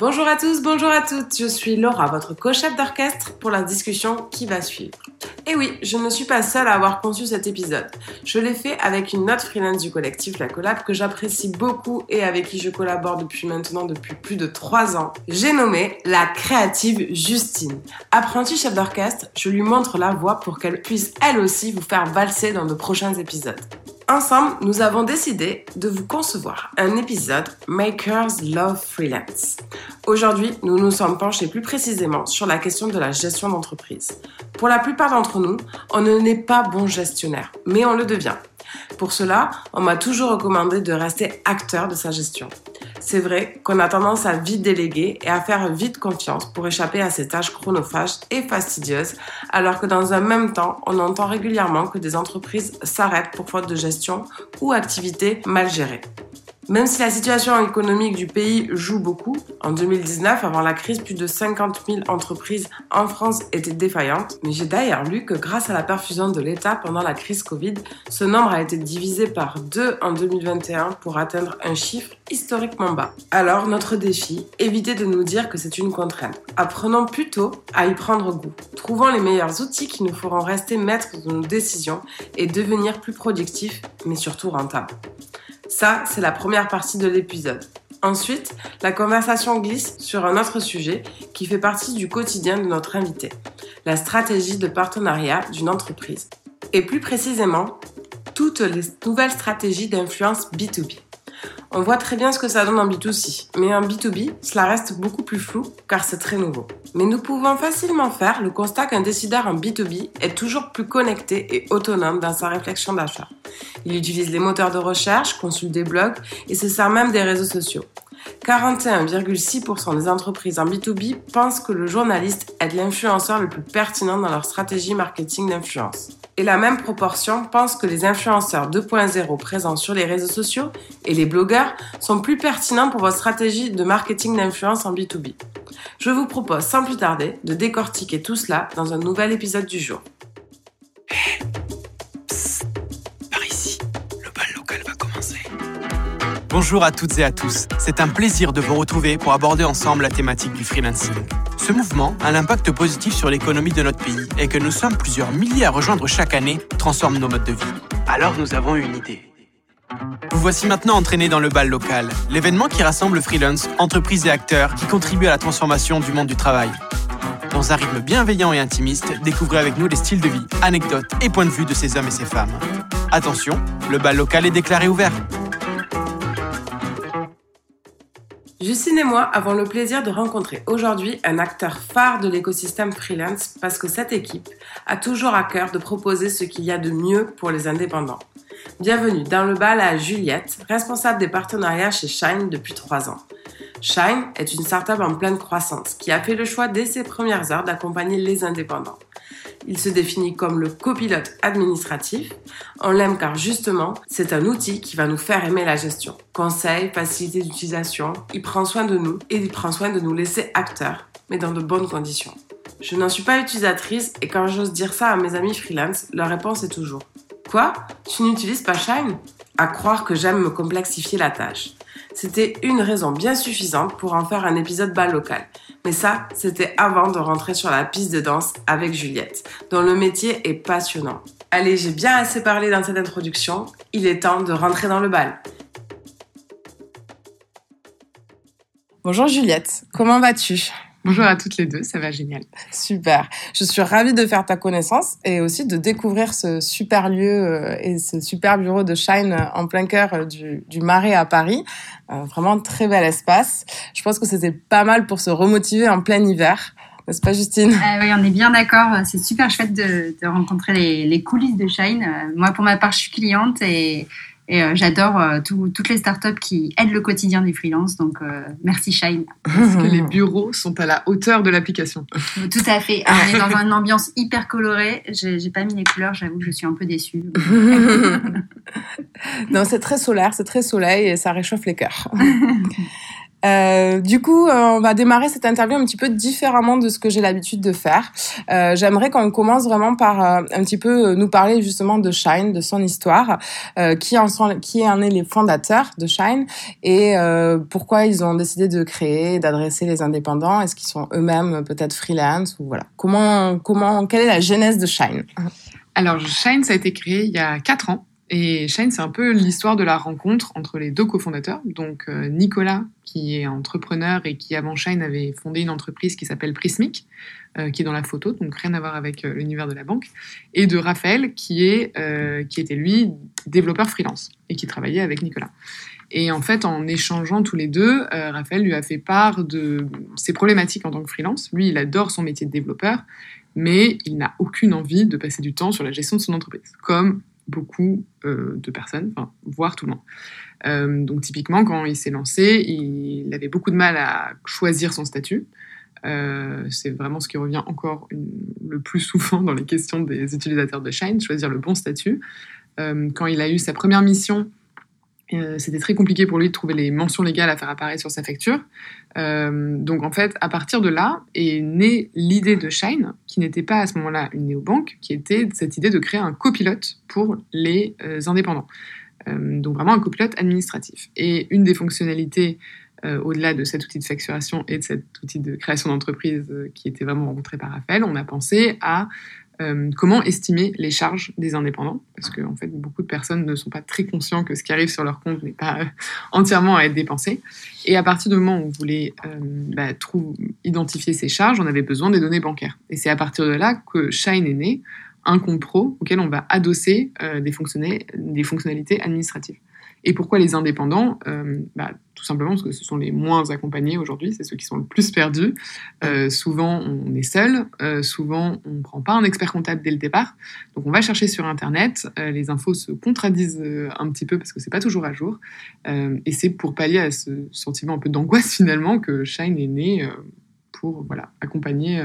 Bonjour à tous, bonjour à toutes, je suis Laura, votre co-chef d'orchestre pour la discussion qui va suivre. Et oui, je ne suis pas seule à avoir conçu cet épisode. Je l'ai fait avec une autre freelance du collectif La Collab que j'apprécie beaucoup et avec qui je collabore depuis maintenant depuis plus de 3 ans. J'ai nommé la créative Justine. Apprentie chef d'orchestre, je lui montre la voie pour qu'elle puisse elle aussi vous faire valser dans de prochains épisodes. Ensemble, nous avons décidé de vous concevoir un épisode Makers Love Freelance. Aujourd'hui, nous nous sommes penchés plus précisément sur la question de la gestion d'entreprise. Pour la plupart d'entre nous, on ne n'est pas bon gestionnaire, mais on le devient. Pour cela, on m'a toujours recommandé de rester acteur de sa gestion. C'est vrai qu'on a tendance à vite déléguer et à faire vite confiance pour échapper à ces tâches chronophages et fastidieuses, alors que dans un même temps, on entend régulièrement que des entreprises s'arrêtent pour faute de gestion ou activités mal gérées. Même si la situation économique du pays joue beaucoup, en 2019, avant la crise, plus de 50 000 entreprises en France étaient défaillantes. Mais j'ai d'ailleurs lu que grâce à la perfusion de l'État pendant la crise Covid, ce nombre a été divisé par deux en 2021 pour atteindre un chiffre historiquement bas. Alors, notre défi, évitez de nous dire que c'est une contrainte. Apprenons plutôt à y prendre goût. Trouvons les meilleurs outils qui nous feront rester maîtres de nos décisions et devenir plus productifs, mais surtout rentables. Ça, c'est la première partie de l'épisode. Ensuite, la conversation glisse sur un autre sujet qui fait partie du quotidien de notre invité, la stratégie de partenariat d'une entreprise. Et plus précisément, toutes les nouvelles stratégies d'influence B2B. On voit très bien ce que ça donne en B2C, mais en B2B, cela reste beaucoup plus flou car c'est très nouveau. Mais nous pouvons facilement faire le constat qu'un décideur en B2B est toujours plus connecté et autonome dans sa réflexion d'achat. Il utilise les moteurs de recherche, consulte des blogs et se sert même des réseaux sociaux. 41,6% des entreprises en B2B pensent que le journaliste est l'influenceur le plus pertinent dans leur stratégie marketing d'influence. Et la même proportion pense que les influenceurs 2.0 présents sur les réseaux sociaux et les blogueurs sont plus pertinents pour votre stratégie de marketing d'influence en B2B. Je vous propose sans plus tarder de décortiquer tout cela dans un nouvel épisode du jour. par ici, le bal local va commencer. Bonjour à toutes et à tous. C'est un plaisir de vous retrouver pour aborder ensemble la thématique du freelancing. Ce mouvement a l'impact positif sur l'économie de notre pays et que nous sommes plusieurs milliers à rejoindre chaque année transforme nos modes de vie. Alors nous avons une idée. Vous voici maintenant entraînés dans le bal local, l'événement qui rassemble freelance, entreprises et acteurs qui contribuent à la transformation du monde du travail. Dans un rythme bienveillant et intimiste, découvrez avec nous les styles de vie, anecdotes et points de vue de ces hommes et ces femmes. Attention, le bal local est déclaré ouvert. Justine et moi avons le plaisir de rencontrer aujourd'hui un acteur phare de l'écosystème freelance parce que cette équipe a toujours à cœur de proposer ce qu'il y a de mieux pour les indépendants. Bienvenue dans le bal à Juliette, responsable des partenariats chez Shine depuis trois ans. Shine est une startup en pleine croissance qui a fait le choix dès ses premières heures d'accompagner les indépendants. Il se définit comme le copilote administratif. On l'aime car justement, c'est un outil qui va nous faire aimer la gestion. Conseil, facilité d'utilisation, il prend soin de nous et il prend soin de nous laisser acteurs, mais dans de bonnes conditions. Je n'en suis pas utilisatrice et quand j'ose dire ça à mes amis freelance, leur réponse est toujours Quoi? Tu n'utilises pas Shine? À croire que j'aime me complexifier la tâche. C'était une raison bien suffisante pour en faire un épisode bas local. Mais ça, c'était avant de rentrer sur la piste de danse avec Juliette, dont le métier est passionnant. Allez, j'ai bien assez parlé dans cette introduction, il est temps de rentrer dans le bal. Bonjour Juliette, comment vas-tu? Bonjour à toutes les deux, ça va génial. Super. Je suis ravie de faire ta connaissance et aussi de découvrir ce super lieu euh, et ce super bureau de Shine en plein cœur euh, du, du Marais à Paris. Euh, vraiment très bel espace. Je pense que c'était pas mal pour se remotiver en plein hiver. N'est-ce pas, Justine? Oui, on est bien d'accord. C'est super chouette de, de rencontrer les, les, coulisses de Shine. moi, pour ma part, je suis cliente et et euh, j'adore euh, toutes les startups qui aident le quotidien des freelances. Donc, euh, merci Shine. Parce que les bureaux sont à la hauteur de l'application. Tout à fait. On est dans une ambiance hyper colorée. J'ai pas mis les couleurs, j'avoue que je suis un peu déçue. non, c'est très solaire, c'est très soleil et ça réchauffe les cœurs. Euh, du coup, euh, on va démarrer cette interview un petit peu différemment de ce que j'ai l'habitude de faire. Euh, J'aimerais qu'on commence vraiment par un petit peu nous parler justement de Shine, de son histoire, qui en sont, qui en est les fondateurs de Shine et pourquoi ils ont décidé de créer, d'adresser les indépendants. Est-ce qu'ils sont eux-mêmes peut-être freelance ou voilà. Comment, comment, quelle est la genèse de Shine? Alors Shine, ça a été créé il y a quatre ans. Et Shine, c'est un peu l'histoire de la rencontre entre les deux cofondateurs. Donc Nicolas, qui est entrepreneur et qui avant Shine avait fondé une entreprise qui s'appelle Prismic, euh, qui est dans la photo, donc rien à voir avec euh, l'univers de la banque, et de Raphaël, qui, est, qui était lui développeur freelance et qui travaillait avec Nicolas. Et en fait, en échangeant tous les deux, Raphaël lui a fait part de ses problématiques en tant que freelance. Lui, il adore son métier de développeur, mais il n'a aucune envie de passer du temps sur la gestion de son entreprise, comme beaucoup euh, de personnes, voire tout le monde. Euh, donc typiquement, quand il s'est lancé, il avait beaucoup de mal à choisir son statut. Euh, c'est vraiment ce qui revient encore le plus souvent dans les questions des utilisateurs de Shine, choisir le bon statut. quand il a eu sa première mission, euh, c'était très compliqué pour lui de trouver les mentions légales à faire apparaître sur sa facture. Euh, donc en fait, à partir de là est née l'idée de Shine, qui n'était pas à ce moment-là une néobanque, qui était cette idée de créer un copilote pour les euh, indépendants. donc vraiment un copilote administratif. Et une des fonctionnalités au-delà de cet outil de facturation et de cet outil de création d'entreprise qui était vraiment rencontré par Raphaël, on a pensé à euh, comment estimer les charges des indépendants? Parce que en fait, beaucoup de personnes ne sont pas très conscients que ce qui arrive sur leur compte n'est pas euh, entièrement à être dépensé. Et à partir du moment où on voulait euh, bah, identifier ces charges, on avait besoin des données bancaires. Et c'est à partir de là que Shine est né, un compte pro auquel on va adosser des, des fonctionnalités administratives. Et pourquoi les indépendants? Euh, bah, Tout simplement parce que ce sont les moins accompagnés aujourd'hui, c'est ceux qui sont le plus perdus. Euh, souvent, on est seul, euh, souvent, on ne prend pas un expert comptable dès le départ. Donc, on va chercher sur Internet, les infos se contradisent un petit peu parce que c'est pas toujours à jour. et c'est pour pallier à ce sentiment un peu d'angoisse finalement que Shine est né pour voilà, accompagner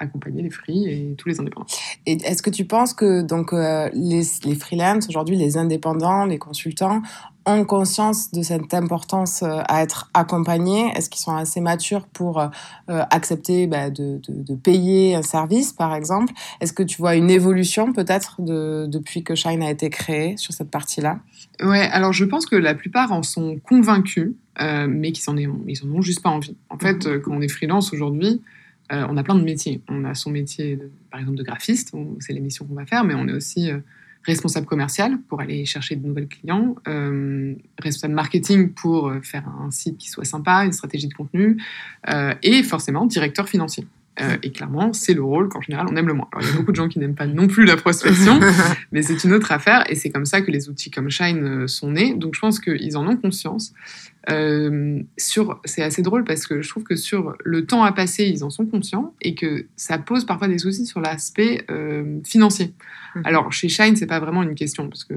accompagner les free et tous les indépendants. Et est-ce que tu penses que donc euh, les, les freelances aujourd'hui, les indépendants, les consultants ont conscience de cette importance euh, à être accompagnés? Est-ce qu'ils sont assez matures pour euh, accepter bah, de, de, de, payer un service, par exemple? Est-ce que tu vois une évolution peut-être de, depuis que Shine a été créé sur cette partie-là? Ouais, alors je pense que la plupart en sont convaincus, mais qu'ils n'en ils en ont juste pas envie. En fait, mmh. quand on est freelance aujourd'hui, euh, on a plein de métiers. On a son métier, par exemple, de graphiste, c'est l'émission qu'on va faire, mais on est aussi euh, responsable commercial pour aller chercher de nouveaux clients, euh, responsable marketing pour faire un site qui soit sympa, une stratégie de contenu, et forcément directeur financier. et clairement, c'est le rôle qu'en général on aime le moins. il y a beaucoup de gens qui n'aiment pas non plus la prospection, mais c'est une autre affaire et c'est comme ça que les outils comme Shine sont nés. Donc je pense qu'ils en ont conscience. Euh, sur, c'est assez drôle parce que je trouve que sur le temps à passer, ils en sont conscients et que ça pose parfois des soucis sur l'aspect euh, financier. Mhm. Alors chez Shine, c'est pas vraiment une question parce que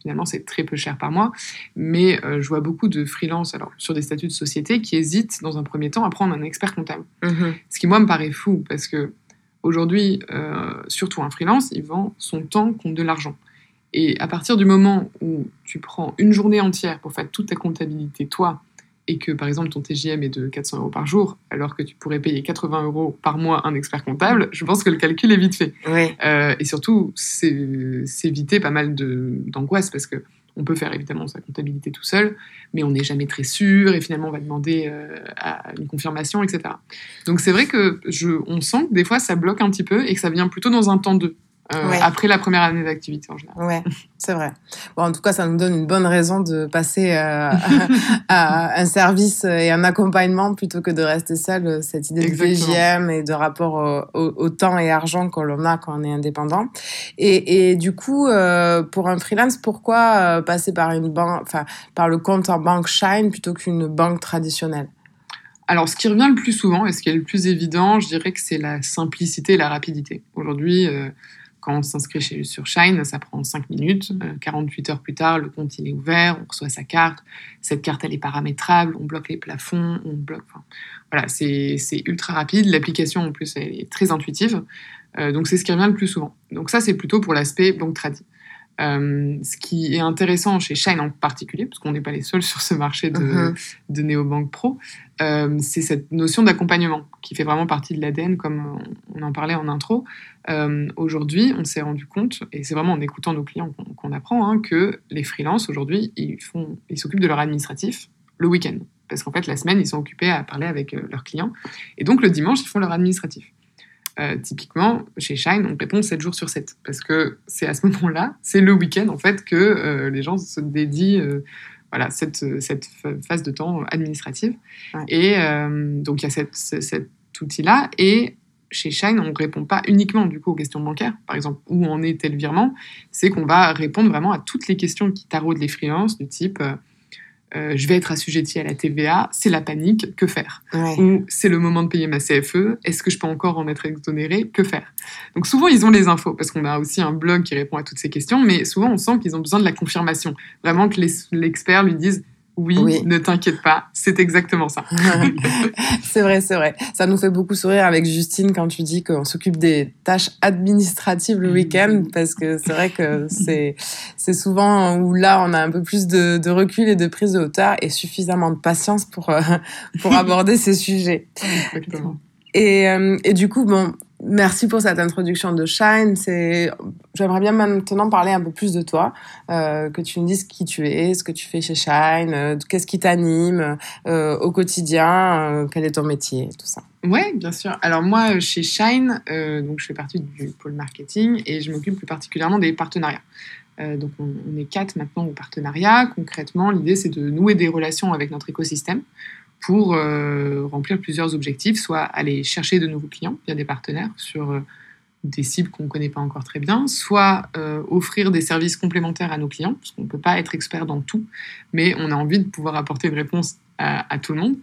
finalement c'est très peu cher par mois, mais euh, je vois beaucoup de freelance alors sur des statuts de société qui hésitent dans un premier temps à prendre un expert comptable. Mhm. Ce qui moi me paraît fou parce que aujourd'hui, surtout un freelance, il vend son temps contre de l'argent. Et à partir du moment où tu prends une journée entière pour faire toute ta comptabilité, toi, et que par exemple ton TGM est de 400 euros par jour, alors que tu pourrais payer 80 euros par mois un expert comptable, je pense que le calcul est vite fait. Euh, et surtout, c'est éviter pas mal d'angoisse parce que on peut faire évidemment sa comptabilité tout seul, mais on n'est jamais très sûr et finalement on va demander euh, à une confirmation, etc. Donc c'est vrai que je, on sent que des fois ça bloque un petit peu et que ça vient plutôt dans un temps de euh, après la première année d'activité en général. Ouais, c'est vrai. Bon, en tout cas, ça nous donne une bonne raison de passer euh, à, un service et un accompagnement plutôt que de rester seul. Euh, cette idée de VGM et de rapport au, temps et argent qu'on a quand on est indépendant. Et, et du coup, pour un freelance, pourquoi passer par une banque, enfin, par le compte en banque Shine plutôt qu'une banque traditionnelle? Alors, ce qui revient le plus souvent et ce qui est le plus évident, je dirais que c'est la simplicité et la rapidité. Aujourd'hui, quand on s'inscrit sur Shine, ça prend 5 minutes. 48 euh, heures plus tard, le compte il est ouvert, on reçoit sa carte. Cette carte, elle est paramétrable, on bloque les plafonds, on bloque. voilà, c'est ultra rapide. L'application, en plus, elle est très intuitive. Euh, donc, c'est ce qui revient le plus souvent. Donc, ça, c'est plutôt pour l'aspect banque tradie. Euh, ce qui est intéressant chez Shine en particulier, parce qu'on n'est pas les seuls sur ce marché de, de néobanque pro, euh, c'est cette notion d'accompagnement qui fait vraiment partie de l'ADN, comme on, en parlait en intro. Euh, aujourd'hui, on s'est rendu compte, et c'est vraiment en écoutant nos clients qu'on apprend, hein, que les freelances aujourd'hui, ils s'occupent de leur administratif le week-end, parce qu'en fait la semaine, ils sont occupés à parler avec leurs clients, et donc le dimanche, ils font leur administratif. Euh, typiquement, chez Shine, on répond 7 jours sur 7, parce que c'est à ce moment-là, c'est le week-end en fait que euh, les gens se dédient euh, voilà, cette, cette phase de temps administrative. Ouais. Et euh, donc il y a cette, ce- cet outil-là, et chez Shine, on ne répond pas uniquement du coup aux questions bancaires, par exemple, où en est tel virement, c'est qu'on va répondre vraiment à toutes les questions qui taraudent les freelances, du type euh, je vais être assujetti à la TVA, c'est la panique, que faire? Ouais. ou c'est le moment de payer ma CFE, est-ce que je peux encore en être exonéré Que faire? Donc souvent ils ont les infos parce qu'on a aussi un blog qui répond à toutes ces questions, mais souvent on sent qu'ils ont besoin de la confirmation, vraiment que l'expert lui dise oui, Oui. ne t'inquiète pas, c'est exactement ça. c'est vrai, c'est vrai. Ça nous fait beaucoup sourire avec Justine quand tu dis qu'on s'occupe des tâches administratives le week-end, parce que c'est vrai que c'est c'est souvent où là on a un peu plus de, de recul et de prise de hauteur et suffisamment de patience pour euh, pour aborder ces sujets. Exactement. Et, euh, et du coup, bon, merci pour cette introduction de Shine. J'aimerais bien maintenant parler un peu plus de toi, euh, que tu me dises qui tu es, ce que tu fais chez Shine, euh, qu'est-ce qui t'anime euh, au quotidien, quel est ton métier, tout ça. Ouais, bien sûr. Alors moi, chez Shine, donc je fais partie du pôle marketing et je m'occupe plus particulièrement des partenariats. Donc on, on est quatre maintenant au partenariat. Concrètement, l'idée c'est de nouer des relations avec notre écosystème pour euh, remplir plusieurs objectifs, soit aller chercher de nouveaux clients via des partenaires sur euh, des cibles qu'on ne connaît pas encore très bien, soit euh, offrir des services complémentaires à nos clients, parce qu'on ne peut pas être expert dans tout, mais on a envie de pouvoir apporter une réponse à, à tout le monde,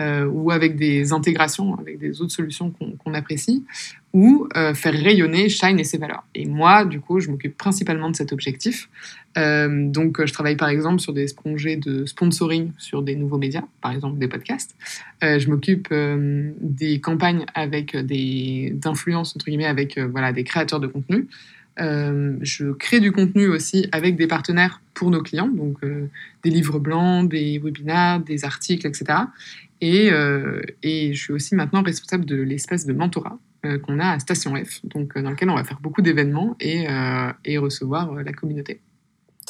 euh, ou avec des intégrations, avec des autres solutions qu'on apprécie, ou euh, faire rayonner Shine et ses valeurs. Et moi, du coup, je m'occupe principalement de cet objectif. Euh, donc, je travaille par exemple sur des projets de sponsoring sur des nouveaux médias, par exemple des podcasts. Je m'occupe des campagnes avec des d'influence entre guillemets avec voilà des créateurs de contenu. Euh, je crée du contenu aussi avec des partenaires pour nos clients, donc euh, des livres blancs, des webinars, des articles, etc. Et, euh, et je suis aussi maintenant responsable de l'espace de mentorat euh, qu'on a à Station F, donc euh, dans lequel on va faire beaucoup d'événements et, et recevoir la communauté.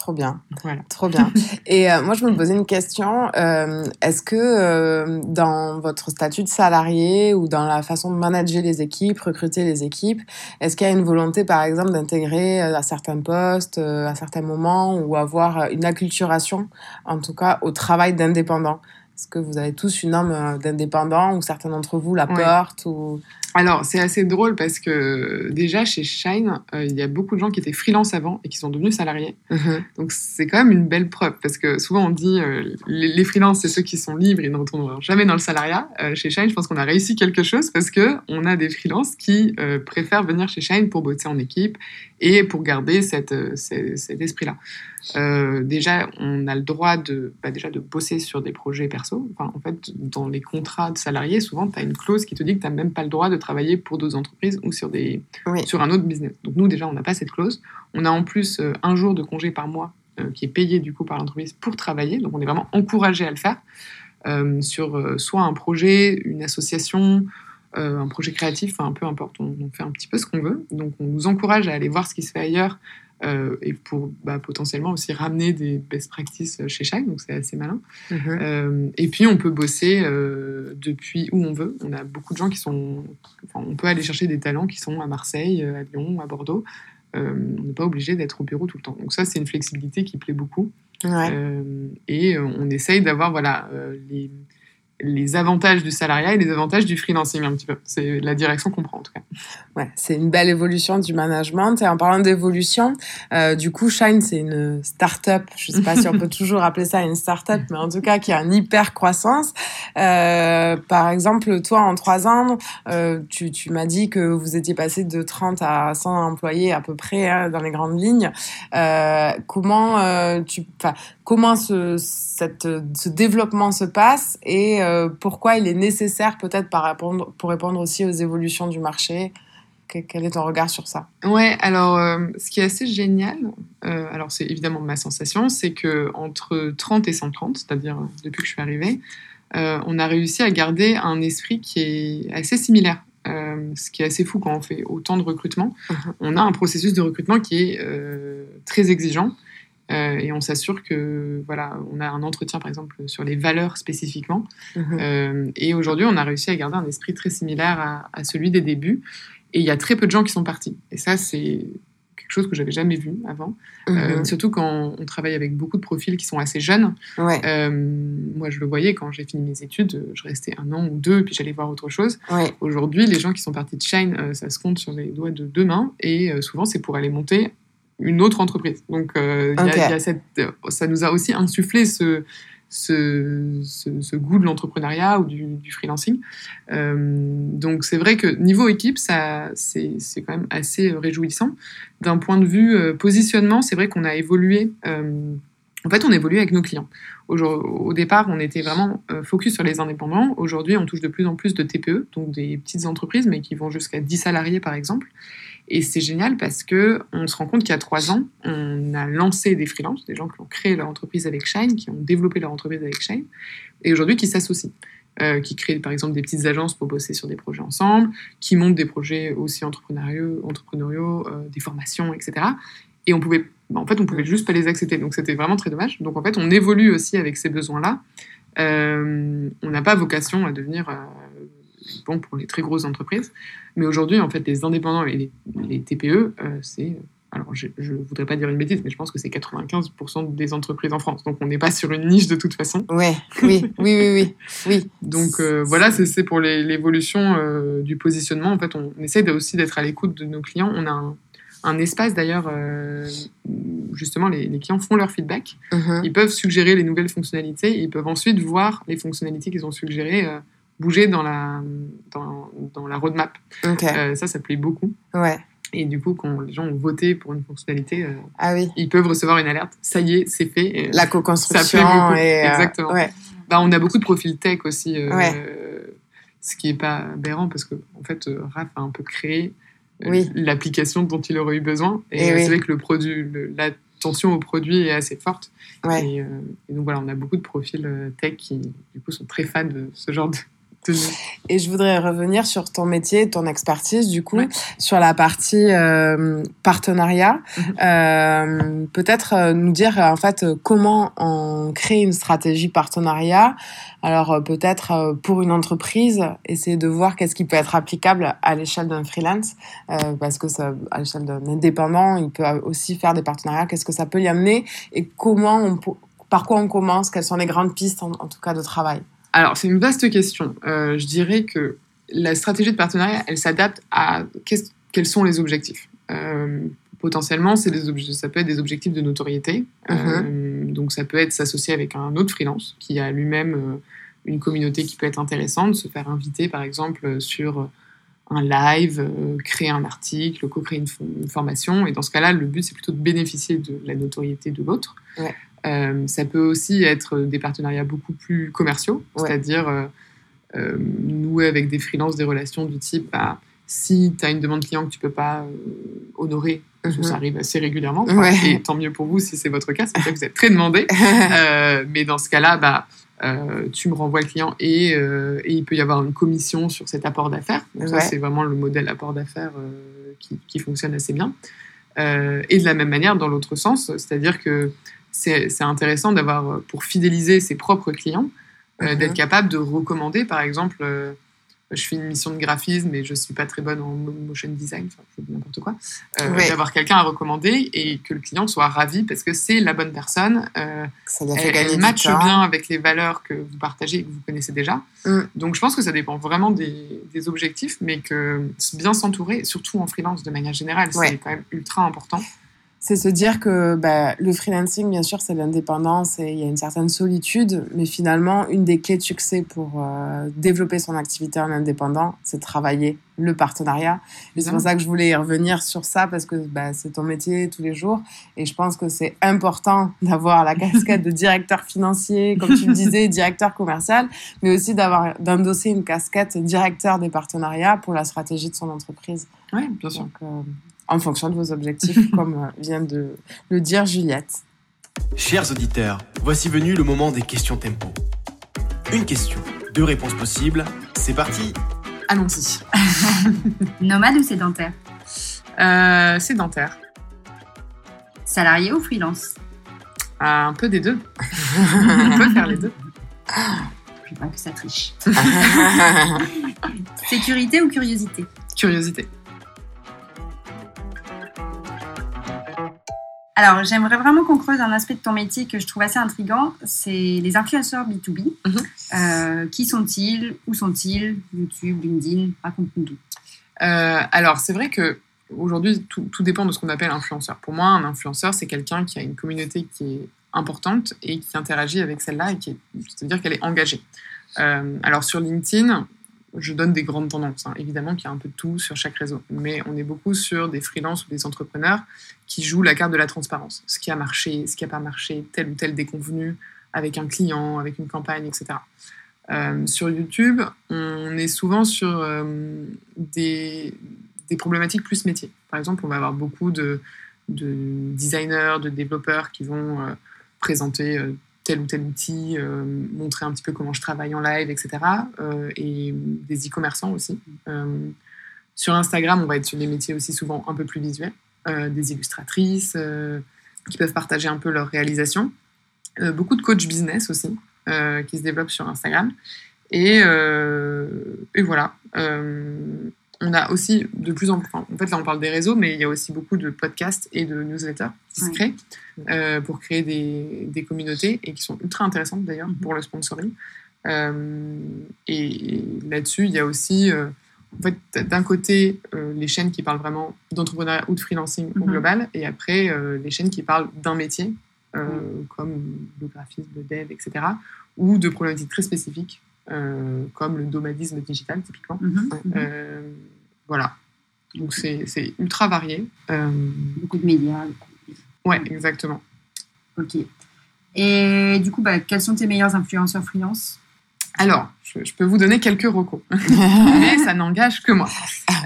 Trop bien. Voilà. Trop bien. Et euh, moi, je me posais une question. Euh, Est-ce que euh, dans votre statut de salarié ou dans la façon de manager les équipes, recruter les équipes, est-ce qu'il y a une volonté, par exemple, d'intégrer à certains postes, à certains moments, ou avoir une acculturation, en tout cas, au travail d'indépendant? Est-ce que vous avez tous une âme d'indépendant ou certains d'entre vous la Ouais. portent ou... Alors, c'est assez drôle parce que déjà chez Shine, euh, il y a beaucoup de gens qui étaient freelance avant et qui sont devenus salariés. Donc, c'est quand même une belle preuve parce que souvent on dit euh, les, les freelances, c'est ceux qui sont libres, ils ne retourneront jamais dans le salariat. Euh, chez Shine, je pense qu'on a réussi quelque chose parce que on a des freelances qui euh, préfèrent venir chez Shine pour bosser en équipe et pour garder cette, cet esprit-là. Déjà, on a le droit de, bah, déjà de bosser sur des projets perso. Enfin, en fait, dans les contrats de salariés, souvent, tu as une clause qui te dit que tu n'as même pas le droit de travailler pour d'autres entreprises ou sur, des, Oui. sur un autre business. Donc, nous, déjà, on n'a pas cette clause. On a en plus euh, un jour de congé par mois euh, qui est payé du coup par l'entreprise pour travailler. Donc, on est vraiment encouragé à le faire euh, sur soit un projet, une association, un projet créatif, enfin, peu importe. On, on fait un petit peu ce qu'on veut. Donc, on nous encourage à aller voir ce qui se fait ailleurs euh, et pour bah, potentiellement aussi ramener des best practices chez Shine, donc c'est assez malin. Mhm. Euh, et puis on peut bosser euh, depuis où on veut. On a beaucoup de gens qui sont, enfin, on peut aller chercher des talents qui sont à Marseille, à Lyon, à Bordeaux. On n'est pas obligé d'être au bureau tout le temps. Donc ça c'est une flexibilité qui plaît beaucoup. Ouais. Et on essaye d'avoir voilà les les avantages du salariat et les avantages du freelancing un petit peu. C'est la direction qu'on prend en tout cas. Ouais, c'est une belle évolution du management. Et en parlant d'évolution, euh, du coup, Shine, c'est une start-up. Je sais pas si on peut toujours appeler ça une start-up, mais en tout cas, qui a une hyper croissance. Euh, par exemple, toi, en trois ans, euh, tu, tu m'as dit que vous étiez passé de 30 à 100 employés à peu près hein, dans les grandes lignes. Comment tu, comment ce, cette, ce développement se passe et euh, pourquoi il est nécessaire peut-être répondre, pour répondre aussi aux évolutions du marché Quel est ton regard sur ça? Ouais, alors euh, ce qui est assez génial, euh, alors c'est évidemment ma sensation, c'est que entre 30 et 130, c'est-à-dire depuis que je suis arrivée, euh, on a réussi à garder un esprit qui est assez similaire. ce qui est assez fou quand on fait autant de recrutement. Mhm. On a un processus de recrutement qui est très exigeant. Euh, et on s'assure que voilà, on a un entretien par exemple sur les valeurs spécifiquement. Mhm. Euh, et aujourd'hui, on a réussi à garder un esprit très similaire à, à celui des débuts. Et il y a très peu de gens qui sont partis. Et ça, c'est quelque chose que j'avais jamais vu avant. Euh, Mhm. surtout quand on travaille avec beaucoup de profils qui sont assez jeunes. Ouais, Euh, moi, je le voyais quand j'ai fini mes études, je restais un an ou deux, puis j'allais voir autre chose. ouais. Aujourd'hui, les gens qui sont partis de Shine, ça se compte sur les doigts de deux mains, et souvent c'est pour aller monter une autre entreprise. Donc, euh, y a- y cette, ça nous a aussi insufflé ce, ce, ce- ce goût de l'entrepreneuriat ou du, du freelancing. Euh, donc, c'est vrai que niveau équipe, ça, c'est, c'est quand même assez réjouissant. D'un point de vue euh, positionnement, c'est vrai qu'on a évolué. en fait, on évolue avec nos clients. Au, au départ, on était vraiment focus sur les indépendants. Aujourd'hui, on touche de plus en plus de TPE, donc des petites entreprises, mais qui vont jusqu'à 10 salariés, par exemple. Et c'est génial parce que on se rend compte qu'il y a trois ans, on a lancé des freelances, des gens qui ont créé leur entreprise avec Shine, qui ont développé leur entreprise avec Shine, et aujourd'hui qui s'associent, euh, qui créent par exemple des petites agences pour bosser sur des projets ensemble, qui montent des projets aussi entrepreneuriaux, euh, des formations, etc. Et on pouvait, bah, en fait, on pouvait juste pas les accepter, donc c'était vraiment très dommage. Donc en fait, on évolue aussi avec ces besoins-là. Euh, on n'a pas vocation à devenir bon pour les très grosses entreprises. Mais aujourd'hui, en fait, les indépendants et les, les TPE, euh, c'est. Alors, je ne voudrais pas dire une bêtise, mais je pense que c'est 95% des entreprises en France. Donc, on n'est pas sur une niche de toute façon. Ouais, oui, oui, oui, oui, oui. Donc, euh, voilà, c'est pour l'évolution euh, du positionnement. En fait, on essaie aussi d'être à l'écoute de nos clients. On a un, un espace, d'ailleurs, euh, justement, les, les clients font leur feedback. Mhm. Ils peuvent suggérer les nouvelles fonctionnalités. Et ils peuvent ensuite voir les fonctionnalités qu'ils ont suggérées euh, bouger dans la, dans, dans la roadmap. Ok, Euh, ça, ça plaît beaucoup. ouais. Et du coup, quand les gens ont voté pour une fonctionnalité, euh, Ah oui. ils peuvent recevoir une alerte. Ça y est, c'est fait. La co-construction. Ça plaît beaucoup, et, euh, exactement. ouais. bah, on a beaucoup de profils tech aussi. Ouais. Ce qui est pas aberrant parce que, en fait, Raph a un peu créé Oui. l'application dont il aurait eu besoin. Et, Et oui. c'est vrai que le produit, le- l'attention au produit est assez forte. Ouais. Et, euh, et donc voilà, on a beaucoup de profils tech qui, du coup, sont très fans de ce genre de. Et je voudrais revenir sur ton métier, ton expertise, du coup, Ouais. sur la partie euh, partenariat. Mhm. Euh, Peut-être euh, nous dire en fait comment on crée une stratégie partenariat. Alors peut-être pour une entreprise, essayer de voir qu'est-ce qui peut être applicable à l'échelle d'un freelance, euh, parce que ça, à l'échelle d'un indépendant, il peut aussi faire des partenariats. Qu'est-ce que ça peut y amener et comment on, par quoi on commence? Quelles sont les grandes pistes en, en tout cas de travail? Alors, c'est une vaste question. Euh, je dirais que la stratégie de partenariat, elle s'adapte à quels sont les objectifs. Euh, potentiellement, c'est des ça peut être des objectifs de notoriété. Euh, donc, ça peut être s'associer avec un autre freelance qui a lui-même une communauté qui peut être intéressante, se faire inviter, par exemple, sur un live, créer un article, co-créer une, fo- une formation. Et dans ce cas-là, le but, c'est plutôt de bénéficier de la notoriété de l'autre. Ouais. Euh, ça peut aussi être des partenariats beaucoup plus commerciaux, Ouais. c'est-à-dire euh, euh, nouer avec des freelances des relations du type bah, si tu as une demande client que tu peux pas euh, honorer, que Mhm. ça arrive assez régulièrement, Ouais. et tant mieux pour vous si c'est votre cas, c'est que vous êtes très demandé. Mais dans ce cas-là, bah, tu me renvoies le client et, et il peut y avoir une commission sur cet apport d'affaires. Ça, c'est vraiment le modèle apport d'affaires qui, qui fonctionne assez bien. Et de la même manière, dans l'autre sens, c'est-à-dire que c'est intéressant d'avoir, euh, pour fidéliser ses propres clients, euh, Mhm. d'être capable de recommander, par exemple, euh, je fais une mission de graphisme et je suis pas très bonne en mo- motion design, enfin, je dis n'importe quoi, euh, Ouais. d'avoir quelqu'un à recommander et que le client soit ravi parce que c'est la bonne personne, Ça fait elle, matche bien avec les valeurs que vous partagez et que vous connaissez déjà. Mm. Donc je pense que ça dépend vraiment des, des objectifs, mais que bien s'entourer, surtout en freelance de manière générale, Ouais. c'est quand même ultra important. C'est se dire que bah, le freelancing, bien sûr, c'est l'indépendance et il y a une certaine solitude, mais finalement, une des clés de succès pour euh, développer son activité en indépendant, c'est travailler le partenariat. Et c'est pour ça que je voulais y revenir sur ça parce que bah, c'est ton métier tous les jours et je pense que c'est important d'avoir la casquette de directeur financier, comme tu le disais, directeur commercial, mais aussi d'avoir d'endosser une casquette directeur des partenariats pour la stratégie de son entreprise. Oui, bien sûr. Donc, euh, en fonction de vos objectifs, comme euh, vient de le dire Juliette. Chers auditeurs, voici venu le moment des questions tempo. Une question, deux réponses possibles. C'est parti Allons-y. Nomade ou sédentaire? Euh, sédentaire. Salarié ou freelance? Ah, un peu des deux. On peut faire les deux. Je veux pas que ça triche. Sécurité ou curiosité? Curiosité. Alors, j'aimerais vraiment qu'on creuse un aspect de ton métier que je trouve assez intriguant, c'est les influenceurs B2B. Mhm. Euh, qui sont-ils? Où sont-ils? YouTube, LinkedIn Raconte-nous tout. Euh, alors, c'est vrai que aujourd'hui, tout, tout dépend de ce qu'on appelle influenceur. Pour moi, un influenceur, c'est quelqu'un qui a une communauté qui est importante et qui interagit avec celle-là, et qui c'est-à-dire qu'elle est engagée. Euh, alors, sur LinkedIn, je donne des grandes tendances. hein. Évidemment qu'il y a un peu de tout sur chaque réseau, mais on est beaucoup sur des freelances ou des entrepreneurs qui jouent la carte de la transparence. Ce qui a marché, ce qui n'a pas marché, tel ou tel déconvenu avec un client, avec une campagne, etc. Euh, sur YouTube, on est souvent sur euh, des, problématiques plus métiers. Par exemple, on va avoir beaucoup de, de designers, de développeurs qui vont euh, présenter tel ou tel outil, euh, montrer un petit peu comment je travaille en live, etc. euh, et des e-commerçants aussi. Euh, sur Instagram, on va être sur des métiers aussi souvent un peu plus visuels, des illustratrices qui peuvent partager un peu leurs réalisations. Beaucoup de coachs business aussi qui se développent sur Instagram. Et voilà. On a aussi de plus en plus. enfin, en fait, là, on parle des réseaux, mais il y a aussi beaucoup de podcasts et de newsletters qui se créent euh, pour créer des, des communautés et qui sont ultra intéressantes d'ailleurs Mhm. pour le sponsoring. Euh, et et là-dessus, il y a aussi. euh, en fait, d'un côté, les chaînes qui parlent vraiment d'entrepreneuriat ou de freelancing au Mhm. global, et après, les chaînes qui parlent d'un métier, comme le graphisme, le dev, etc., ou de problématiques très spécifiques, euh, comme le nomadisme digital, typiquement. Mhm. Euh, voilà. Donc, c'est ultra varié. Euh, Beaucoup de médias. ouais, exactement. Ok. Et du coup, bah, quels sont tes meilleurs influenceurs freelance? Alors, je, je peux vous donner quelques recos, mais ça n'engage que moi.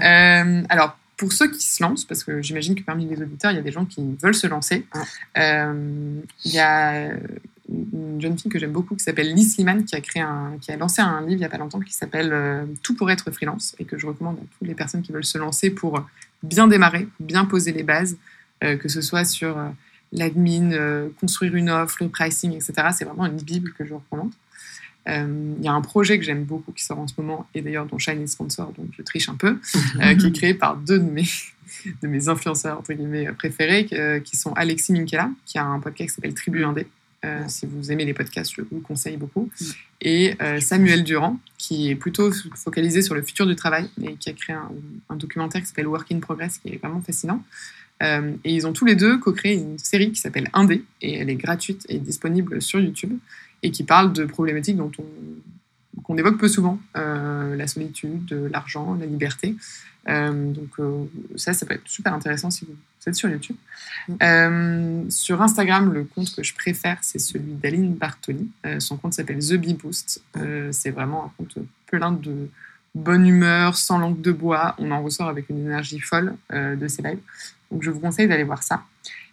Alors, pour ceux qui se lancent, parce que j'imagine que parmi les auditeurs, il y a des gens qui veulent se lancer, euh, il y a une jeune fille que j'aime beaucoup qui s'appelle Liz Sliman qui a créé un, qui a lancé un livre il n'y a pas longtemps qui s'appelle euh, Tout pour être freelance et que je recommande à toutes les personnes qui veulent se lancer pour bien démarrer, bien poser les bases, euh, que ce soit sur euh, l'admin, construire une offre, le pricing, etc. C'est vraiment une bible que je recommande. Il y a un projet que j'aime beaucoup qui sort en ce moment et d'ailleurs dont Shine est sponsor, donc je triche un peu, qui est créé par deux de mes, de mes influenceurs entre guillemets préférés, qui sont Alexis Minkela, qui a un podcast qui s'appelle Tribu Indé. Euh, si vous aimez les podcasts, je vous le conseille beaucoup. Mm. Et euh, Samuel Durand, qui est plutôt focalisé sur le futur du travail et qui a créé un, un documentaire qui s'appelle Work in Progress, qui est vraiment fascinant. Euh, et ils ont tous les deux co-créé une série qui s'appelle Indé, et elle est gratuite et disponible sur YouTube, et qui parle de problématiques dont on, qu'on évoque peu souvent, la solitude, l'argent, la liberté. Donc ça, ça peut être super intéressant si vous êtes sur YouTube. Euh, sur Instagram, le compte que je préfère, c'est celui d'Aline Bartoli. Euh, son compte s'appelle The Bee Boost. Euh, c'est vraiment un compte plein de bonne humeur, sans langue de bois. On en ressort avec une énergie folle de ses lives. Donc je vous conseille d'aller voir ça.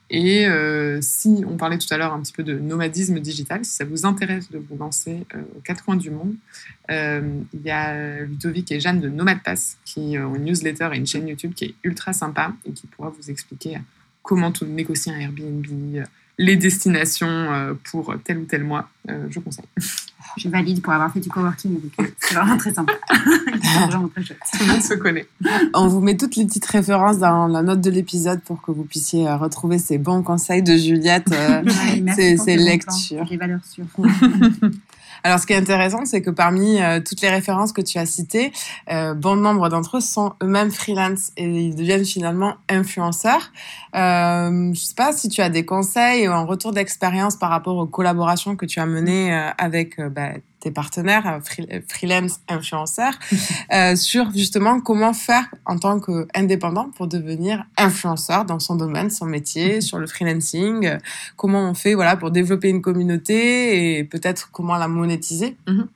Et euh, si on parlait tout à l'heure un petit peu de nomadisme digital, si ça vous intéresse de vous lancer euh, aux quatre coins du monde, euh, il y a Ludovic et Jeanne de Nomad Pass qui ont une newsletter et une chaîne YouTube qui est ultra sympa et qui pourra vous expliquer comment tout négocier un Airbnb, les destinations euh, pour tel ou tel mois. Euh, je conseille. Je valide pour avoir fait du coworking. donc, euh, C'est vraiment très sympa. C'est vraiment très chouette. Tout le monde se connaît. On vous met toutes les petites références dans la note de l'épisode pour que vous puissiez retrouver ces bons conseils de Juliette. euh, Ouais, merci c'est pour c'est tes bons lecture. plans, Les valeurs sûres. Alors, ce qui est intéressant, c'est que parmi euh, toutes les références que tu as citées, euh, bon nombre d'entre eux sont eux-mêmes freelance et ils deviennent finalement influenceurs. Euh, je sais pas si tu as des conseils ou un retour d'expérience par rapport aux collaborations que tu as menées euh, avec bah, tes partenaires freelance influenceurs sur justement comment faire en tant qu'indépendant pour devenir influenceur dans son domaine, son métier, sur le freelancing. comment on fait voilà pour développer une communauté et peut-être comment la monétiser mhm.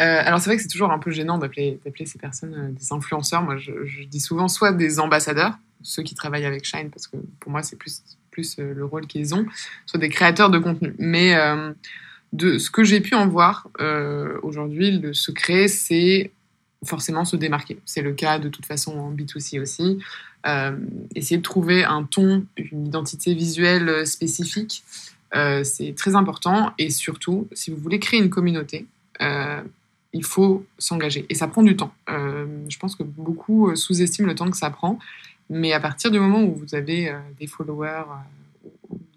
euh, alors c'est vrai que c'est toujours un peu gênant d'appeler ces personnes euh, des influenceurs. Moi, je, dis souvent soit des ambassadeurs, ceux qui travaillent avec Shine, parce que pour moi c'est plus plus euh, le rôle qu'ils ont, soit des créateurs de contenu. Mais de ce que j'ai pu en voir aujourd'hui, le secret c'est forcément se démarquer. C'est le cas de toute façon en B2C aussi. essayer de trouver un ton, une identité visuelle spécifique euh, c'est très important et surtout, si vous voulez créer une communauté, euh, il faut s'engager et ça prend du temps. Euh, je pense que beaucoup sous-estiment le temps que ça prend, mais à partir du moment où vous avez des followers,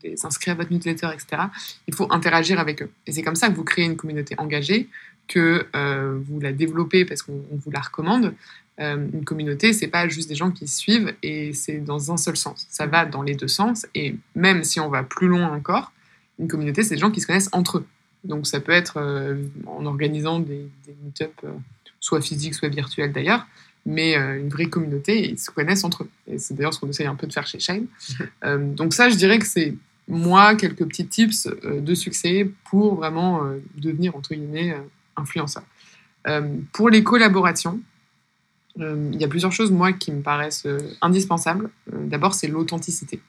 des inscrits à votre newsletter, etc., il faut interagir avec eux. Et c'est comme ça que vous créez une communauté engagée, que vous la développez parce qu'on vous la recommande. une communauté, c'est pas juste des gens qui suivent et c'est dans un seul sens. Ça va dans les deux sens et même si on va plus loin encore, une communauté, c'est des gens qui se connaissent entre eux. Donc ça peut être euh, en organisant des, des meet-up, euh, soit physiques, soit virtuels d'ailleurs, mais euh, une vraie communauté, ils se connaissent entre eux. Et c'est d'ailleurs ce qu'on essaye un peu de faire chez Shine. donc ça, je dirais que c'est moi quelques petits tips de succès pour vraiment devenir, entre guillemets, influenceur. pour les collaborations, il y a plusieurs choses, moi, qui me paraissent indispensables. D'abord, c'est l'authenticité.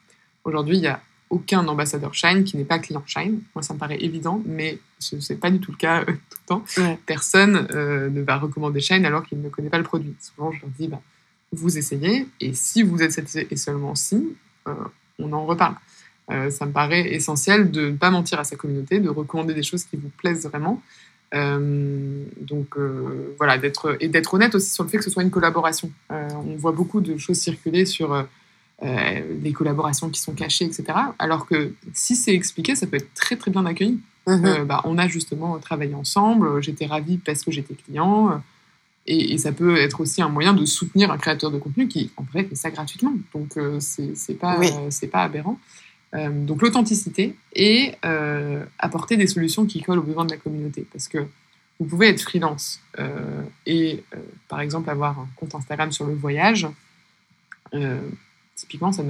Aujourd'hui, il y a aucun ambassadeur Shine qui n'est pas client Shine. Moi, ça me paraît évident, mais ce n'est pas du tout le cas euh, tout le temps. Personne euh, ne va recommander Shine alors qu'il ne connaît pas le produit. Souvent, je leur dis, bah, vous essayez, et si vous êtes satisfait, et seulement si, euh, on en reparle. Ça me paraît essentiel de ne pas mentir à sa communauté, de recommander des choses qui vous plaisent vraiment. donc voilà, d'être et d'être honnête aussi sur le fait que ce soit une collaboration. on voit beaucoup de choses circuler sur euh, des collaborations qui sont cachées, etc. Alors que si c'est expliqué, ça peut être très très bien accueilli. Mhm. Euh, bah, on a justement travaillé ensemble, j'étais ravie parce que j'étais client. Et, ça peut être aussi un moyen de soutenir un créateur de contenu qui, en vrai, fait ça gratuitement. Donc, euh, c'est pas, c'est pas aberrant. Donc, l'authenticité et apporter des solutions qui collent aux besoins de la communauté. Parce que vous pouvez être freelance et, par exemple, avoir un compte Instagram sur le voyage. Typiquement, ça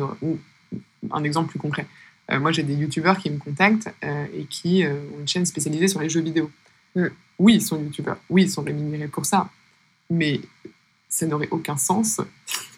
un exemple plus concret. Euh, moi, j'ai des youtubeurs qui me contactent euh, et qui euh, ont une chaîne spécialisée sur les jeux vidéo. Oui, ils sont youtubeurs. Oui, ils sont rémunérés pour ça. Mais ça n'aurait aucun sens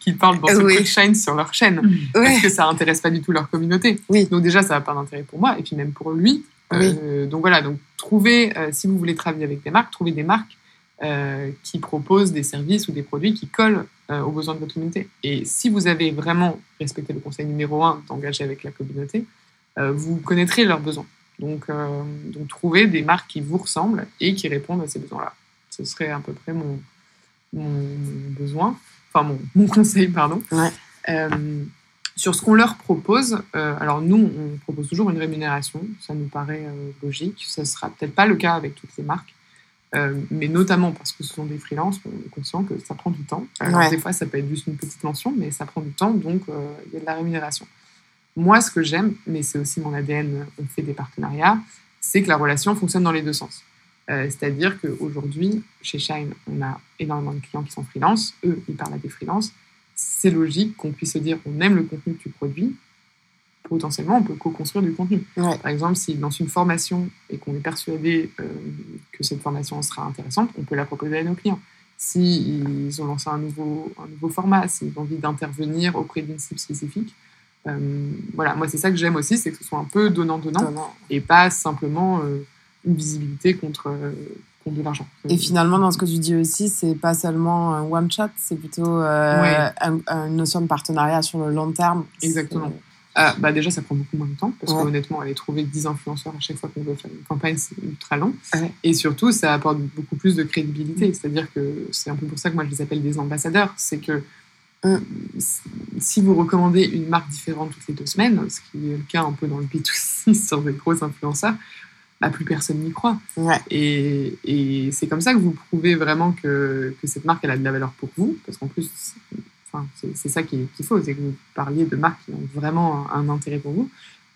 qu'ils parlent dans ce oui. Shine sur leur chaîne. Parce que ça n'intéresse pas du tout leur communauté. Oui. Donc déjà, ça n'a pas d'intérêt pour moi et puis même pour lui. donc voilà, donc trouvez, si vous voulez travailler avec des marques, trouvez des marques euh, qui proposent des services ou des produits qui collent euh, aux besoins de votre communauté. Et si vous avez vraiment respecté le conseil numéro un d'engager avec la communauté, euh, vous connaîtrez leurs besoins. Donc, donc, trouvez des marques qui vous ressemblent et qui répondent à ces besoins-là. Ce serait à peu près mon, mon besoin, enfin mon, mon conseil, pardon. sur ce qu'on leur propose, alors nous, on propose toujours une rémunération, ça nous paraît logique. Ça ne sera peut-être pas le cas avec toutes les marques. Euh, mais notamment parce que ce sont des freelances, on est conscient que ça prend du temps. Alors, Des fois, ça peut être juste une petite mention, mais ça prend du temps, donc euh, il y a de la rémunération. Moi, ce que j'aime, mais c'est aussi mon ADN, on fait des partenariats, c'est que la relation fonctionne dans les deux sens. Euh, c'est-à-dire qu'aujourd'hui, chez Shine, on a énormément de clients qui sont freelance. Eux, ils parlent à des freelances. C'est logique qu'on puisse se dire on aime le contenu que tu produis, potentiellement, on peut co-construire du contenu. Par exemple, si dans une formation et qu'on est persuadé euh, que cette formation sera intéressante, on peut la proposer à nos clients. S'ils ils ont lancé un nouveau, un nouveau format, s'ils ont envie d'intervenir auprès d'une cible spécifique, euh, voilà, moi c'est ça que j'aime aussi, c'est que ce soit un peu donnant-donnant et pas simplement euh, une visibilité contre, contre de l'argent. Et finalement, dans ce que tu dis aussi, c'est pas seulement un one-shot, c'est plutôt une notion de partenariat sur le long terme. Exactement. Ah, bah déjà, ça prend beaucoup moins de temps parce qu'honnêtement, aller trouver 10 influenceurs à chaque fois qu'on veut faire une campagne, c'est ultra long. Et surtout, ça apporte beaucoup plus de crédibilité. C'est-à-dire que c'est un peu pour ça que moi je les appelle des ambassadeurs. C'est que mm. si vous recommandez une marque différente toutes les deux semaines, ce qui est le cas un peu dans le B2C sur des gros influenceurs, bah, plus personne n'y croit. Ouais. Et, et c'est comme ça que vous prouvez vraiment que, que cette marque, elle a de la valeur pour vous. Parce qu'en plus, enfin, c'est ça qu'il qu'il faut, c'est que vous parliez de marques qui ont vraiment un, un intérêt pour vous.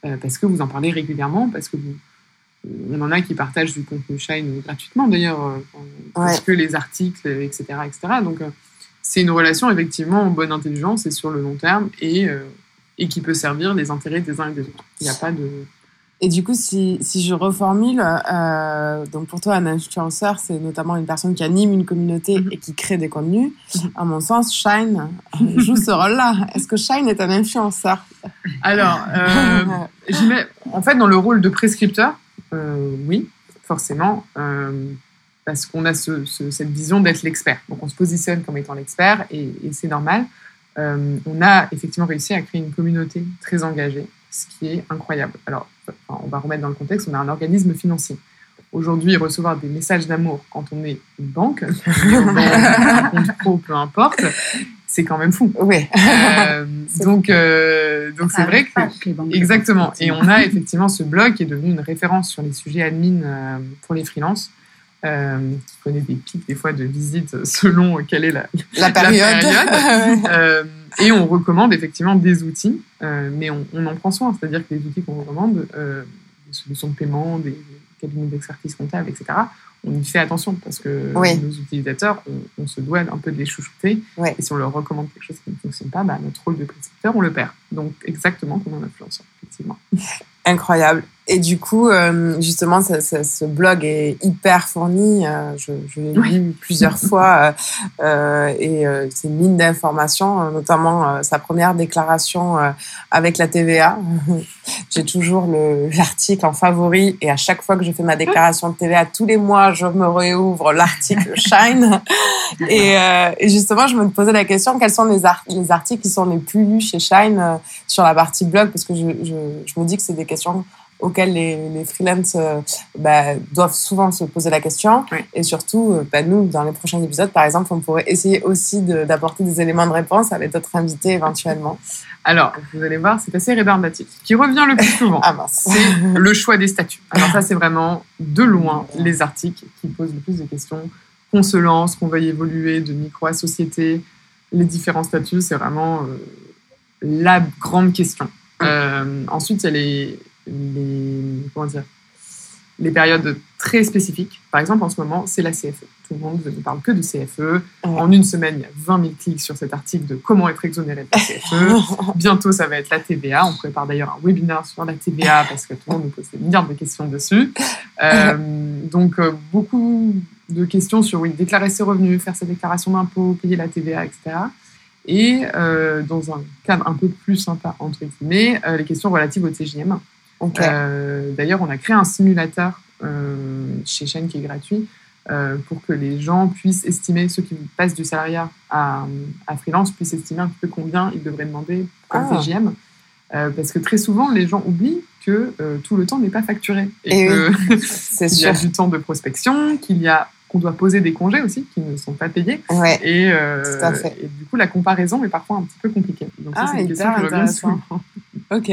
euh, parce que vous en parlez régulièrement, parce que vous, on en a qui partagent du contenu Shine gratuitement d'ailleurs, euh, parce que les articles, etc. etc. Donc euh, c'est une relation effectivement en bonne intelligence et sur le long terme et, euh, et qui peut servir les intérêts des uns et des autres. Il n'y a pas de... Et du coup, si, si je reformule, euh, donc pour toi, un influenceur, c'est notamment une personne qui anime une communauté Mhm. et qui crée des contenus. Mhm. À mon sens, Shine euh, joue ce rôle-là. Est-ce que Shine est un influenceur? Alors, euh, j'y mets, en fait, dans le rôle de prescripteur, euh, oui, forcément, parce qu'on a ce- ce- cette vision d'être l'expert. Donc, on se positionne comme étant l'expert et, et c'est normal. On a effectivement réussi à créer une communauté très engagée, ce qui est incroyable. Alors, enfin, on va remettre dans le contexte, on a un organisme financier. Aujourd'hui, recevoir des messages d'amour quand on est une banque, un compte pro, peu importe, c'est quand même fou. Oui. Euh, donc, euh, donc Ça c'est vrai que banques. Exactement. Et on a effectivement ce blog qui est devenu une référence sur les sujets admin euh, pour les freelances, euh, qui connaît des pics des fois de visites selon quelle est la. La période. période. Et on recommande effectivement des outils, euh, mais on, on en prend soin. C'est-à-dire que les outils qu'on recommande, euh, des solutions de paiement, des cabinets d'expertise comptable, etc., on y fait attention parce que Oui. nos utilisateurs, on, on se doit un peu de les chouchouter. Et si on leur recommande quelque chose qui ne fonctionne pas, bah, notre rôle de prescripteur, on le perd. Donc, exactement comme un influenceur, effectivement. Incroyable. Et du coup, euh, justement, ce, ce- ce blog est hyper fourni. euh, je je l'ai Oui. lu plusieurs fois euh, euh, et euh, c'est une mine d'informations, euh, notamment euh, sa première déclaration euh, avec la TVA. J'ai toujours le- l'article en favori et à chaque fois que je fais ma déclaration de TVA, tous les mois, je me réouvre l'article Shine. Et, euh, et justement, je me posais la question quels sont les, les articles qui sont les plus lus chez Shine euh, sur la partie blog? Parce que je, je, je me dis que c'est des questions auxquelles les, les freelances euh, bah, doivent souvent se poser la question. Oui. Et surtout, euh, bah, nous, dans les prochains épisodes, par exemple, on pourrait essayer aussi de- d'apporter des éléments de réponse avec d'autres invités éventuellement. Alors, vous allez voir, c'est assez rébarbatif. Ce qui revient le plus souvent, Ah c'est le choix des statuts. Alors ça, c'est vraiment de loin les articles qui posent le plus de questions. Qu'on se lance, qu'on veuille évoluer de micro à société, les différents statuts, c'est vraiment euh, la grande question. Euh, ensuite, il y a les, les, comment dire, les périodes très spécifiques. Par exemple, en ce moment, c'est la CFE. Tout le monde ne parle que de CFE. En une semaine, il y a 20 000 clics sur cet article de comment être exonéré de la CFE. Bientôt, ça va être la TVA. On prépare d'ailleurs un webinaire sur la TVA parce que tout le monde nous pose des milliards de questions dessus. Euh, donc, euh, beaucoup de questions sur oui, déclarer ses revenus, faire sa déclaration d'impôt, payer la TVA, etc. Et euh, dans un cadre un peu plus sympa, entre guillemets, les questions relatives au TGM. Ok. Euh, D'ailleurs, on a créé un simulateur euh, chez Shine qui est gratuit euh, pour que les gens puissent estimer, ceux qui passent du salariat à, à freelance, puissent estimer un peu combien ils devraient demander comme Ah. Euh, parce que très souvent, les gens oublient que tout le temps n'est pas facturé. Et, Et que c'est qu'il y a du temps de prospection, qu'il y a qu'on doit poser des congés aussi qui ne sont pas payés. Ouais. Et, euh, du coup, la comparaison est parfois un petit peu compliquée. Donc, ça, Ah, c'est une question intéressant. souvent. Ok.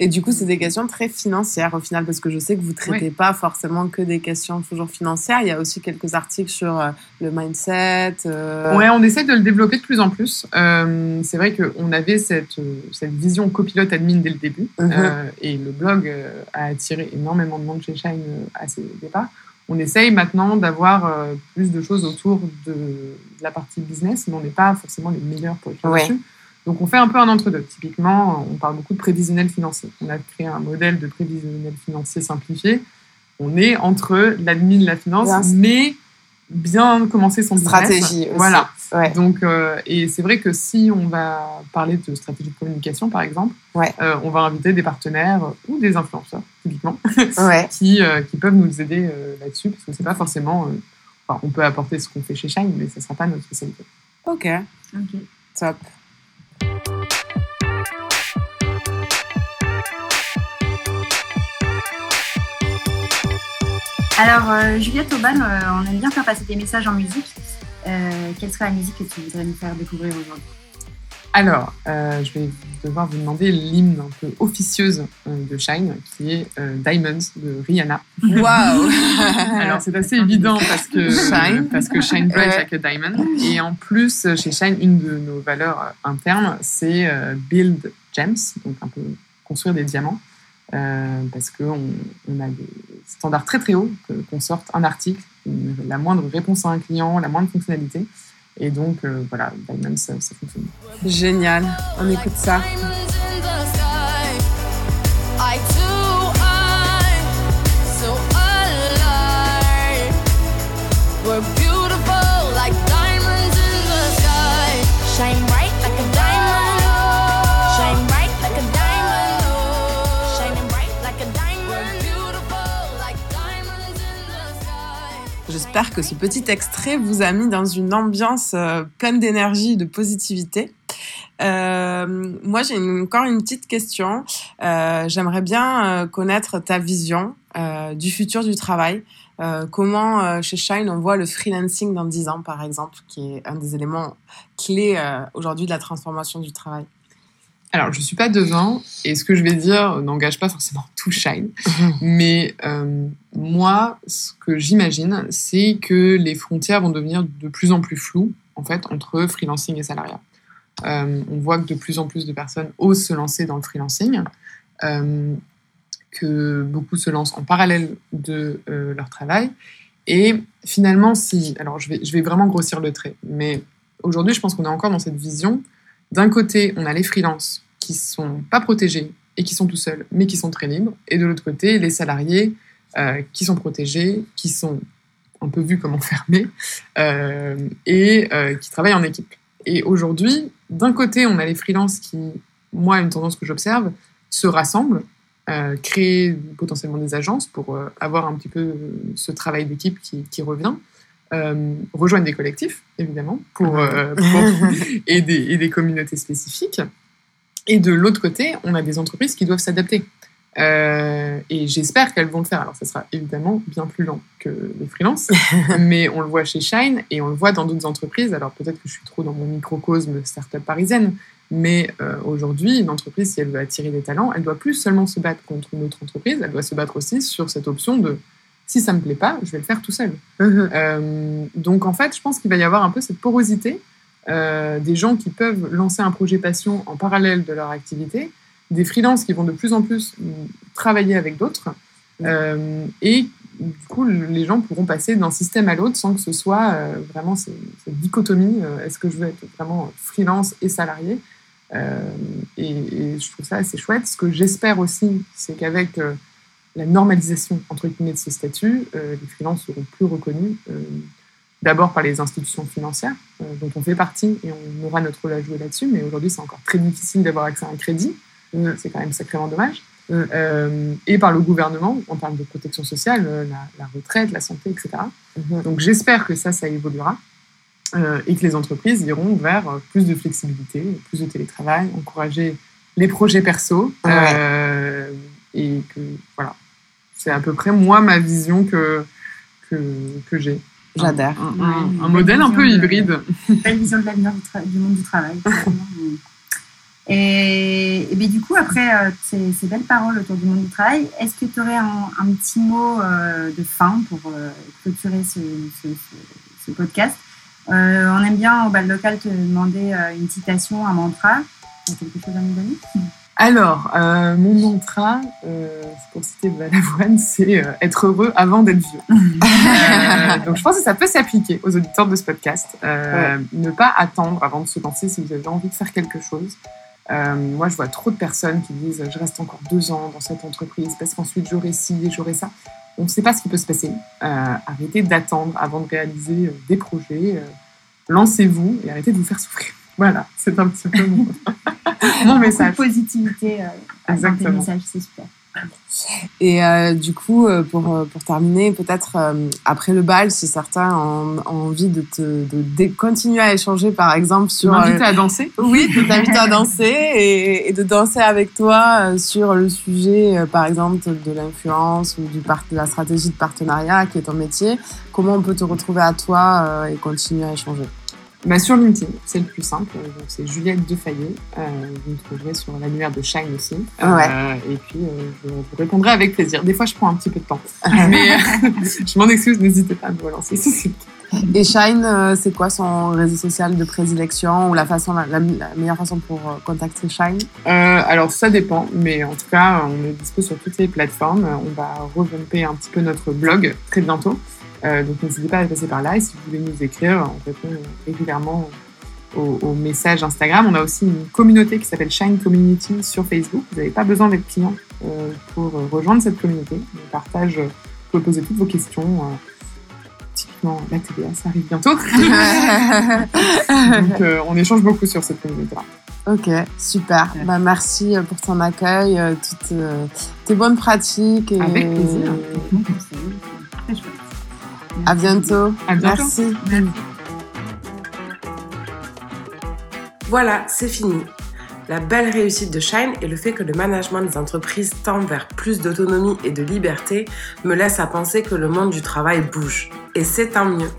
Et du coup, c'est des questions très financières au final, parce que je sais que vous traitez pas forcément que des questions toujours financières. Il y a aussi quelques articles sur euh, le mindset. euh, Ouais, on essaie de le développer de plus en plus. Euh, c'est vrai qu'on avait cette, euh, cette vision copilote admin dès le début. Mhm. Euh, et le blog a attiré énormément de monde chez Shine à ses départs. On essaye maintenant d'avoir plus de choses autour de, de la partie business, mais on n'est pas forcément les meilleurs pour écrire Ouais. dessus. Donc on fait un peu un entre-deux. Typiquement, on parle beaucoup de prévisionnel financier. On a créé un modèle de prévisionnel financier simplifié. On est entre l'admin et la finance, Bien. mais bien commencer son business. stratégie aussi. Voilà. Ouais. Donc, euh, et c'est vrai que si on va parler de stratégie de communication, par exemple, Ouais. euh, on va inviter des partenaires ou des influenceurs, typiquement, Ouais. qui, euh, qui peuvent nous aider euh, là-dessus, parce que c'est pas forcément. euh, enfin, on peut apporter ce qu'on fait chez Shine, mais ce sera pas notre spécialité. Ok. Ok. Top. Alors, euh, Juliette Aubin, euh, on aime bien faire passer des messages en musique. Euh, quelle serait la musique que tu voudrais nous faire découvrir aujourd'hui? Alors, euh, je vais devoir vous demander l'hymne un peu officieuse euh, de Shine, qui est euh, Diamonds de Rihanna. Waouh Alors, c'est assez évident parce que Shine. parce que Shine bright like a diamond. Et en plus, chez Shine, une de nos valeurs euh, internes, c'est euh, build gems, donc un peu construire des diamants. Euh, parce qu'on on a des standards très très hauts, qu'on sorte un article, la moindre réponse à un client, la moindre fonctionnalité. Et donc, euh, voilà, Diamonds, ça, ça fonctionne. Génial, on écoute ça. J'espère que ce petit extrait vous a mis dans une ambiance euh, pleine d'énergie et de positivité. Euh, moi, j'ai encore une petite question. Euh, J'aimerais bien connaître ta vision du futur du travail. Comment chez Shine on voit le freelancing dans 10 ans, par exemple, qui est un des éléments clés aujourd'hui de la transformation du travail? Alors, je suis pas devin, et ce que je vais dire n'engage pas forcément tout Shine. Mais euh, moi, ce que j'imagine, c'est que les frontières vont devenir de plus en plus floues, en fait, entre freelancing et salariat. Euh, on voit que de plus en plus de personnes osent se lancer dans le freelancing, euh, que beaucoup se lancent en parallèle de leur travail. Et finalement, si... Alors, je vais, je vais vraiment grossir le trait, mais aujourd'hui, je pense qu'on est encore dans cette vision. D'un côté, on a les freelances qui sont pas protégés et qui sont tout seuls, mais qui sont très libres. Et de l'autre côté, les salariés euh, qui sont protégés, qui sont un peu vus comme enfermés euh, et euh, qui travaillent en équipe. Et aujourd'hui, d'un côté, on a les freelances qui, moi, une tendance que j'observe, se rassemblent, créent potentiellement des agences pour avoir un petit peu ce travail d'équipe qui, qui revient, rejoignent des collectifs, évidemment, pour, euh, pour- et, des, et des communautés spécifiques. Et de l'autre côté, on a des entreprises qui doivent s'adapter. Euh, et j'espère qu'elles vont le faire. Alors, ça sera évidemment bien plus lent que les freelances, mais on le voit chez Shine et on le voit dans d'autres entreprises. Alors, peut-être que je suis trop dans mon microcosme startup parisienne, mais euh, aujourd'hui, une entreprise, si elle veut attirer des talents, elle doit plus seulement se battre contre une autre entreprise, elle doit se battre aussi sur cette option de si ça me plaît pas, je vais le faire tout seul. Euh, donc en fait, je pense qu'il va y avoir un peu cette porosité euh, des gens qui peuvent lancer un projet passion en parallèle de leur activité, des freelances qui vont de plus en plus travailler avec d'autres, euh, et du coup, les gens pourront passer d'un système à l'autre sans que ce soit euh, vraiment cette, cette dichotomie. Est-ce que je veux être vraiment freelance et salarié et, et je trouve ça assez chouette. Ce que j'espère aussi, c'est qu'avec la normalisation entre guillemets de ce statut, les freelances seront plus reconnus. D'abord par les institutions financières, euh, dont on fait partie, et on aura notre rôle à jouer là-dessus, mais aujourd'hui c'est encore très difficile d'avoir accès à un crédit. Euh, C'est quand même sacrément dommage. Euh, et par le gouvernement, en termes de protection sociale, la, la retraite, la santé, etc. Donc j'espère que ça, ça évoluera euh, et que les entreprises iront vers plus de flexibilité, plus de télétravail, encourager les projets perso. Ouais. et que, voilà, c'est à peu près moi ma vision que, que, que j'ai. J'adhère. Un, une modèle un peu de- hybride. belle vision de l'avenir du, monde du travail. et, et bien, du coup, après euh, ces, ces belles paroles autour du monde du travail, est-ce que tu aurais un, un petit mot euh, de fin pour euh, clôturer ce, ce- ce- ce podcast? Euh, On aime bien au bal local te demander euh, une citation, un mantra. Tu as quelque chose à nous donner? Alors, euh, mon mantra, euh, pour citer Balavoine, c'est euh, être heureux avant d'être vieux. Euh, donc, je pense que ça peut s'appliquer aux auditeurs de ce podcast. Euh, Ne pas attendre avant de se lancer si vous avez envie de faire quelque chose. Euh, moi, je vois trop de personnes qui disent je reste encore deux ans dans cette entreprise parce qu'ensuite j'aurai ci et j'aurai ça. On ne sait pas ce qui peut se passer. Euh, arrêtez d'attendre avant de réaliser des projets. Lancez-vous et arrêtez de vous faire souffrir. Voilà, c'est un petit peu mon, mon message. De positivité euh, tes Exactement. messages, c'est super. Et euh, du coup, euh, pour, euh, pour terminer, peut-être euh, après le bal, si certains ont, ont envie de, te, de dé- continuer à échanger, par exemple, sur... m'invites euh, à danser oui, de t'inviter à danser et, et de danser avec toi euh, sur le sujet, euh, par exemple, de l'influence ou du par- de la stratégie de partenariat qui est ton métier. Comment on peut te retrouver à toi euh, et continuer à échanger? Bah, Sur LinkedIn, c'est le plus simple. Donc, c'est Juliette Defayet. Euh, vous me trouverez sur l'annuaire de Shine aussi. Ouais. Euh, et puis, euh, je vous répondrai avec plaisir. Des fois, je prends un petit peu de temps. Mais euh, je m'en excuse, n'hésitez pas à me relancer. si. Et Shine, euh, c'est quoi son réseau social de prédilection ou la, façon, la, la- la meilleure façon pour euh, contacter Shine? Euh, alors, ça dépend. Mais en tout cas, on est dispo sur toutes les plateformes. On va revamper un petit peu notre blog très bientôt. Euh, donc, n'hésitez pas à passer par là. Et si vous voulez nous écrire, on répond régulièrement aux, aux messages Instagram. On a aussi une communauté qui s'appelle Shine Community sur Facebook. Vous n'avez pas besoin d'être client euh, pour euh, rejoindre cette communauté. On partage, vous pouvez poser toutes vos questions. typiquement, la TVA, ça arrive bientôt. Donc, on échange beaucoup sur cette communauté-là. Ok, super. Bah, merci pour ton accueil, toutes tes bonnes pratiques. Et... Avec plaisir. À bientôt. À bientôt. Merci. Voilà, c'est fini. La belle réussite de Shine et le fait que le management des entreprises tend vers plus d'autonomie et de liberté me laisse à penser que le monde du travail bouge. Et c'est tant mieux.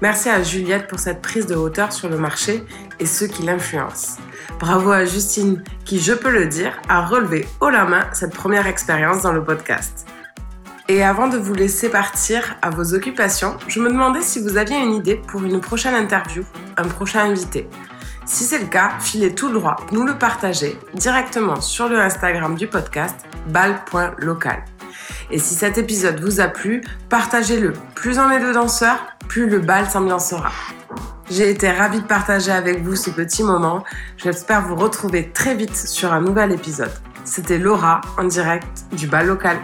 Merci à Juliette pour cette prise de hauteur sur le marché et ceux qui l'influencent. Bravo à Justine qui, je peux le dire, a relevé haut la main cette première expérience dans le podcast. Et avant de vous laisser partir à vos occupations, je me demandais si vous aviez une idée pour une prochaine interview, un prochain invité. Si c'est le cas, filez tout droit, nous le partager directement sur le Instagram du podcast bal.local. Et si cet épisode vous a plu, partagez-le. Plus on est de danseurs, plus le bal s'ambiancera. J'ai été ravie de partager avec vous ce petit moment. J'espère vous retrouver très vite sur un nouvel épisode. C'était Laura en direct du bal local.